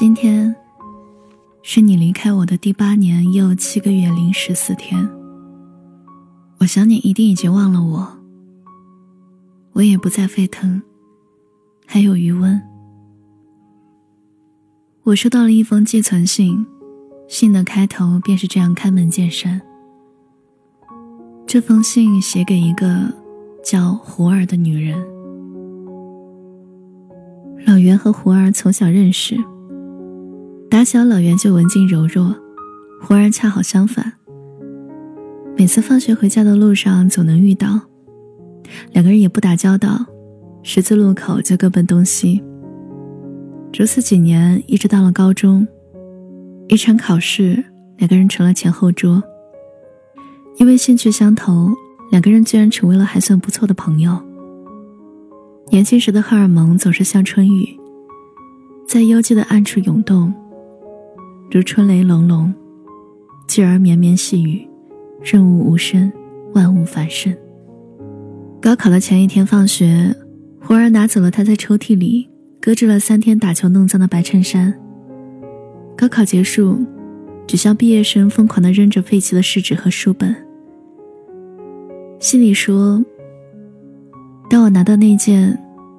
今天是你离开我的第八年又七个月零十四天。我想你一定已经忘了我，我也不再沸腾，还有余温。我收到了一封寄存信，信的开头便是这样开门见山。这封信写给一个叫胡儿的女人。老袁和胡儿从小认识。打小老袁就文静柔弱，胡然恰好相反。每次放学回家的路上总能遇到，两个人也不打交道，十字路口就各奔东西。如此几年，一直到了高中，一场考试，两个人成了前后桌。因为兴趣相投，两个人居然成为了还算不错的朋友。年轻时的荷尔蒙总是像春雨，在幽寂的暗处涌动，如春雷隆隆，继而绵绵细雨，润物无声，万物繁盛。高考的前一天放学，胡儿拿走了他在抽屉里搁置了三天打球弄脏的白衬衫。高考结束，只向毕业生疯狂地扔着废弃的试纸和书本。心里说：“当我拿到那件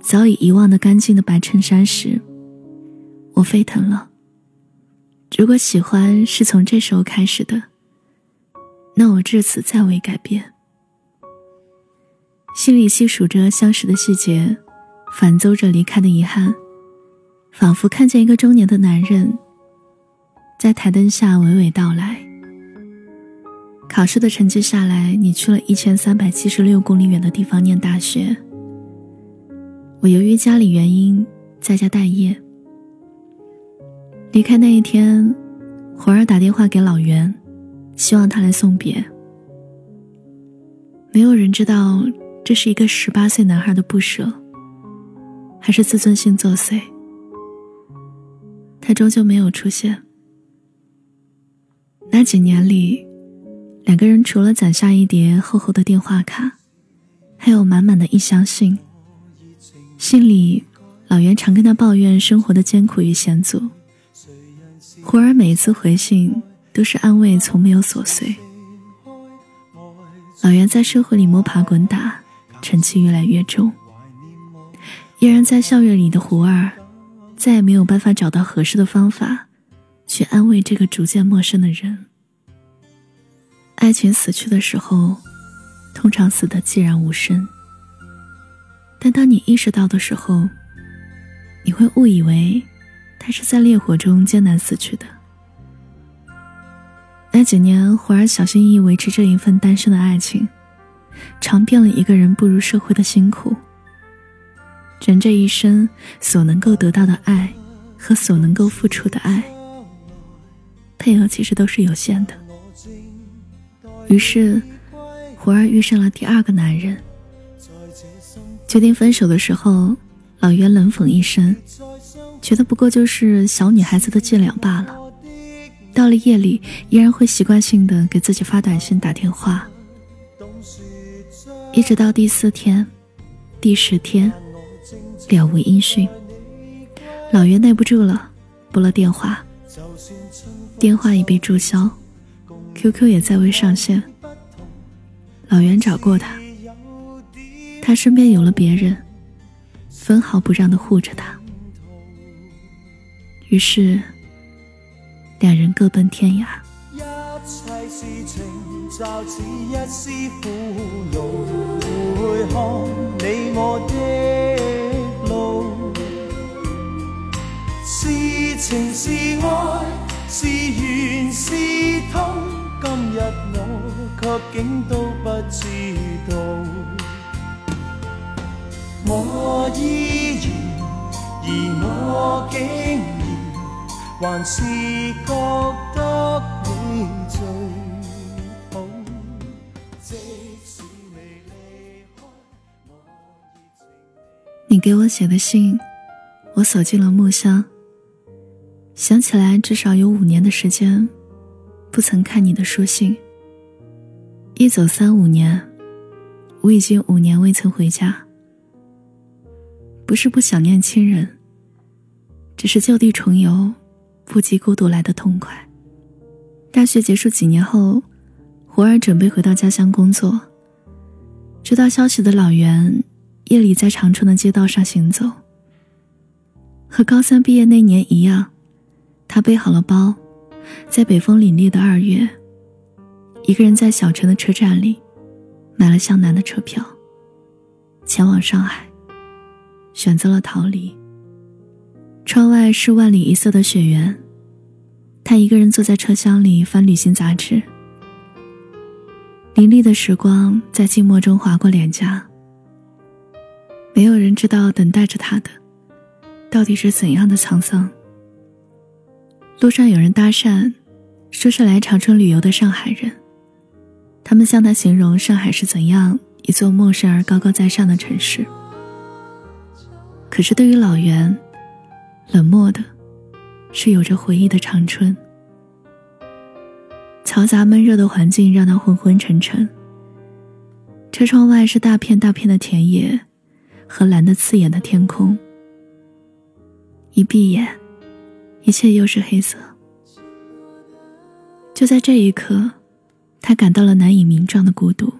早已遗忘的干净的白衬衫时，我沸腾了。如果喜欢是从这时候开始的，那我至此再未改变。”心里细数着相识的细节，反奏着离开的遗憾，仿佛看见一个中年的男人在台灯下娓娓道来。考试的成绩下来，你去了一千三百七十六公里远的地方念大学。我由于家里原因在家待业。离开那一天，胡儿打电话给老袁，希望他来送别。没有人知道这是一个十八岁男孩的不舍，还是自尊心作祟。他终究没有出现。那几年里。两个人除了攒下一叠厚厚的电话卡，还有满满的一箱信。信里，老袁常跟他抱怨生活的艰苦与险阻。胡儿每一次回信都是安慰，从没有琐碎。老袁在社会里摸爬滚打，成绩越来越重。依然在校园里的胡儿，再也没有办法找到合适的方法，去安慰这个逐渐陌生的人。爱情死去的时候，通常死得寂然无声。但当你意识到的时候，你会误以为他是在烈火中艰难死去的。那几年，胡儿小心翼翼维持这一份单身的爱情，尝遍了一个人步入社会的辛苦。人这一生所能够得到的爱，和所能够付出的爱，配额其实都是有限的。于是，胡儿遇上了第二个男人。决定分手的时候，老袁冷讽一声，觉得不过就是小女孩子的伎俩罢了。到了夜里，依然会习惯性的给自己发短信、打电话。一直到第四天、第十天，了无音讯。老袁耐不住了，拨了电话，电话已被注销。QQ 也再未上线。老袁找过他，他身边有了别人，分毫不让的护着他。于是，两人各奔天涯。是情是爱，是缘是痛。今日我却竟都不知道，我依然，而我竟还是觉得你最好。即使你离开，我你给我写的信，我锁进了木箱。想起来，至少有五年的时间。不曾看你的书信。一走三五年，我已经五年未曾回家。不是不想念亲人，只是就地重游不及孤独来的痛快。大学结束几年后，胡儿准备回到家乡工作。知道消息的老袁夜里在长春的街道上行走，和高三毕业那年一样，他背好了包，在北风凛冽的二月，一个人在小城的车站里买了向南的车票，前往上海，选择了逃离。窗外是万里一色的雪原，他一个人坐在车厢里翻旅行杂志。凌厉的时光在静默中划过脸颊。没有人知道等待着他的，到底是怎样的沧桑。路上有人搭讪，说是来长春旅游的上海人，他们向他形容上海是怎样一座陌生而高高在上的城市。可是对于老袁，冷漠的，是有着回忆的长春。嘈杂闷热的环境让他昏昏沉沉。车窗外是大片大片的田野，和蓝得刺眼的天空。一闭眼，一切又是黑色。就在这一刻，他感到了难以名状的孤独。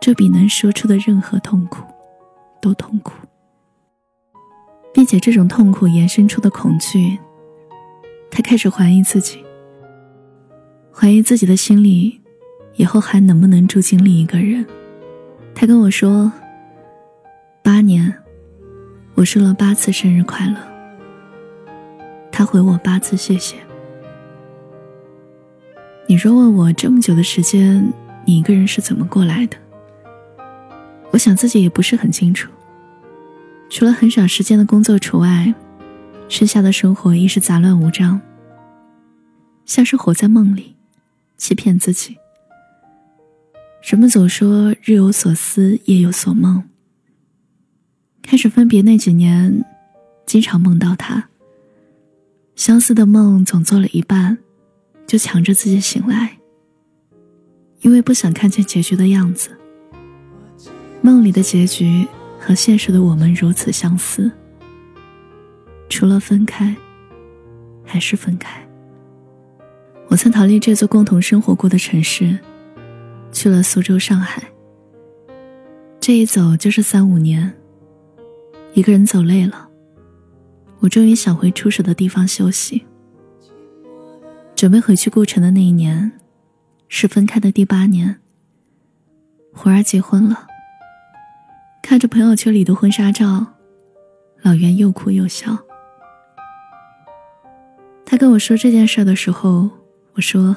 这比能说出的任何痛苦都痛苦，并且这种痛苦延伸出的恐惧，他开始怀疑自己。怀疑自己的心里，以后还能不能住进另一个人？他跟我说：“八年，我说了八次生日快乐。”他回我八次谢谢。你若问我这么久的时间，你一个人是怎么过来的？我想自己也不是很清楚。除了很少时间的工作除外，剩下的生活亦是杂乱无章，像是活在梦里。欺骗自己。人们总说日有所思，夜有所梦。开始分别那几年，经常梦到他。相似的梦总做了一半，就强着自己醒来，因为不想看见结局的样子。梦里的结局和现实的我们如此相似，除了分开，还是分开。我曾逃离这座共同生活过的城市，去了苏州、上海。这一走就是三五年。一个人走累了，我终于想回出事的地方休息。准备回去故城的那一年，是分开的第八年。胡儿结婚了。看着朋友圈里的婚纱照，老袁又哭又笑。他跟我说这件事的时候。我说：“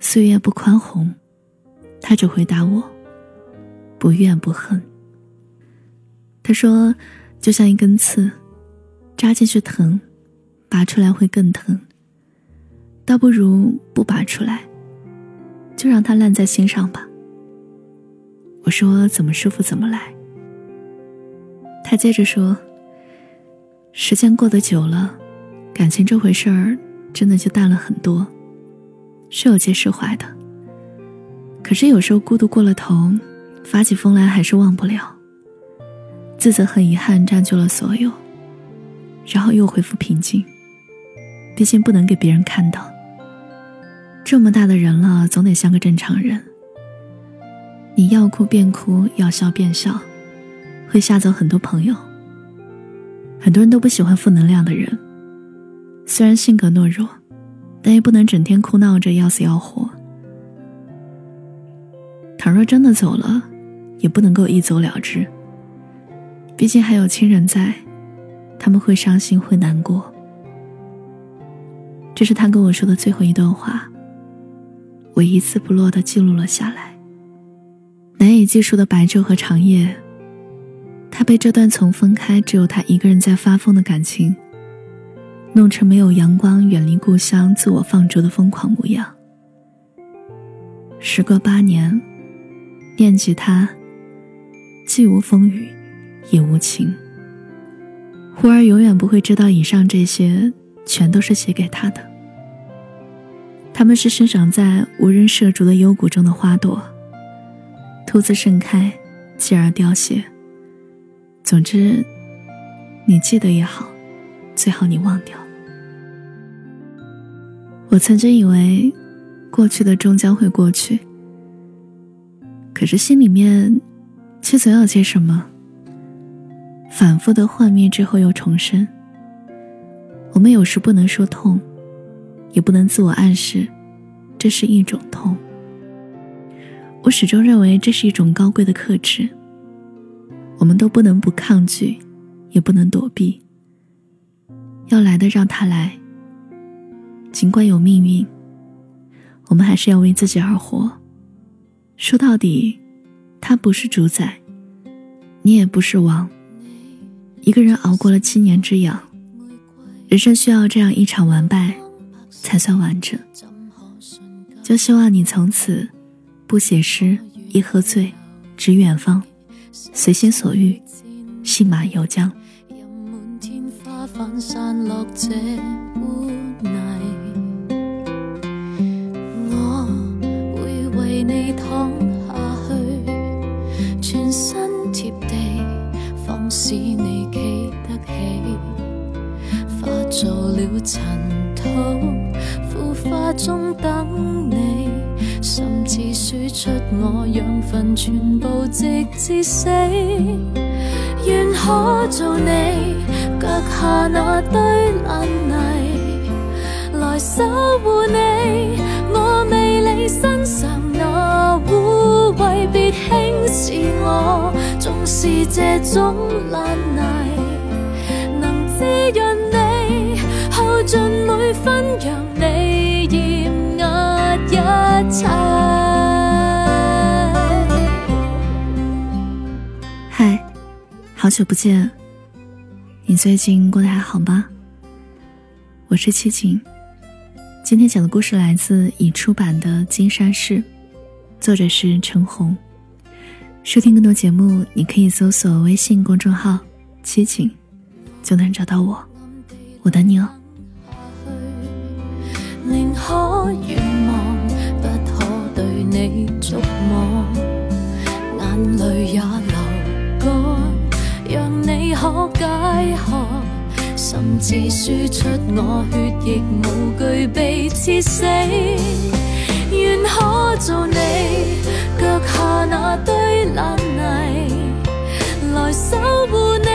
岁月不宽宏。”他只回答我：“不怨不恨。”他说：“就像一根刺，扎进去疼，拔出来会更疼。倒不如不拔出来，就让它烂在心上吧。”我说：“怎么舒服怎么来。”他接着说：“时间过得久了，感情这回事儿。”真的就淡了很多，是有些释怀的。可是有时候孤独过了头，发起疯来还是忘不了。自责和遗憾占据了所有，然后又恢复平静。毕竟不能给别人看到。这么大的人了，总得像个正常人。你要哭便哭，要笑便笑，会吓走很多朋友。很多人都不喜欢负能量的人。虽然性格懦弱，但也不能整天哭闹着要死要活。倘若真的走了，也不能够一走了之。毕竟还有亲人在，他们会伤心会难过。这是他跟我说的最后一段话，我一字不落的记录了下来。难以计数的白昼和长夜，他被这段从分开只有他一个人在发疯的感情。弄成没有阳光、远离故乡、自我放逐的疯狂模样。时隔八年，念及他，既无风雨，也无晴。忽而永远不会知道，以上这些全都是写给他的。他们是生长在无人涉足的幽谷中的花朵，突自盛开，继而凋谢。总之，你记得也好，最好你忘掉。我曾经以为，过去的终将会过去，可是心里面，却总有些什么，反复的幻灭之后又重生。我们有时不能说痛，也不能自我暗示，这是一种痛。我始终认为这是一种高贵的克制。我们都不能不抗拒，也不能躲避。要来的让他来。尽管有命运，我们还是要为自己而活。说到底，他不是主宰，你也不是王。一个人熬过了七年之痒，人生需要这样一场完败，才算完整。就希望你从此。不写诗，一喝醉，指远方，随心所欲，信马由缰。你躺下去，全身贴地，方使你企得起，化作了尘土，腐化中等你。甚至输出我养分，全部直至死。愿可做你脚下那堆烂泥，来守护你。我未理身上别轻视我，纵是这种烂泥，能滋润你，耗尽每分，让你厌压一切。嗨好久不见，你最近过得还好吗？我是七景，今天讲的故事来自已出版的《金山市》，作者是陈红。收听更多节目，你可以搜索微信公众号“七景”，就能找到我。我等你哦。宁可愿望，不可对你触摸，眼泪也流干。让你可解渴，甚至输出我血液无惧被刺死。愿可做你脚下那堆烂泥来守护你。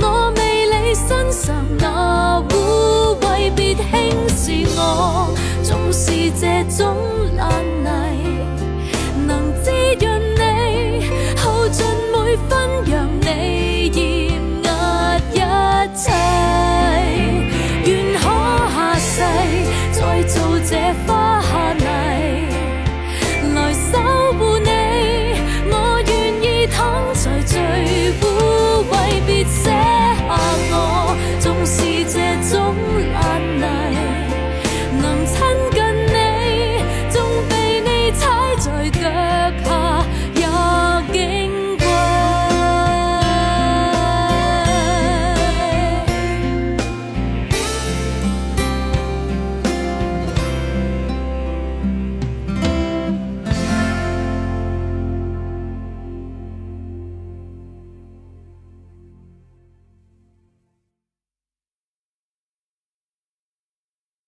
我未理身上那污秽别轻视我纵是这种烂泥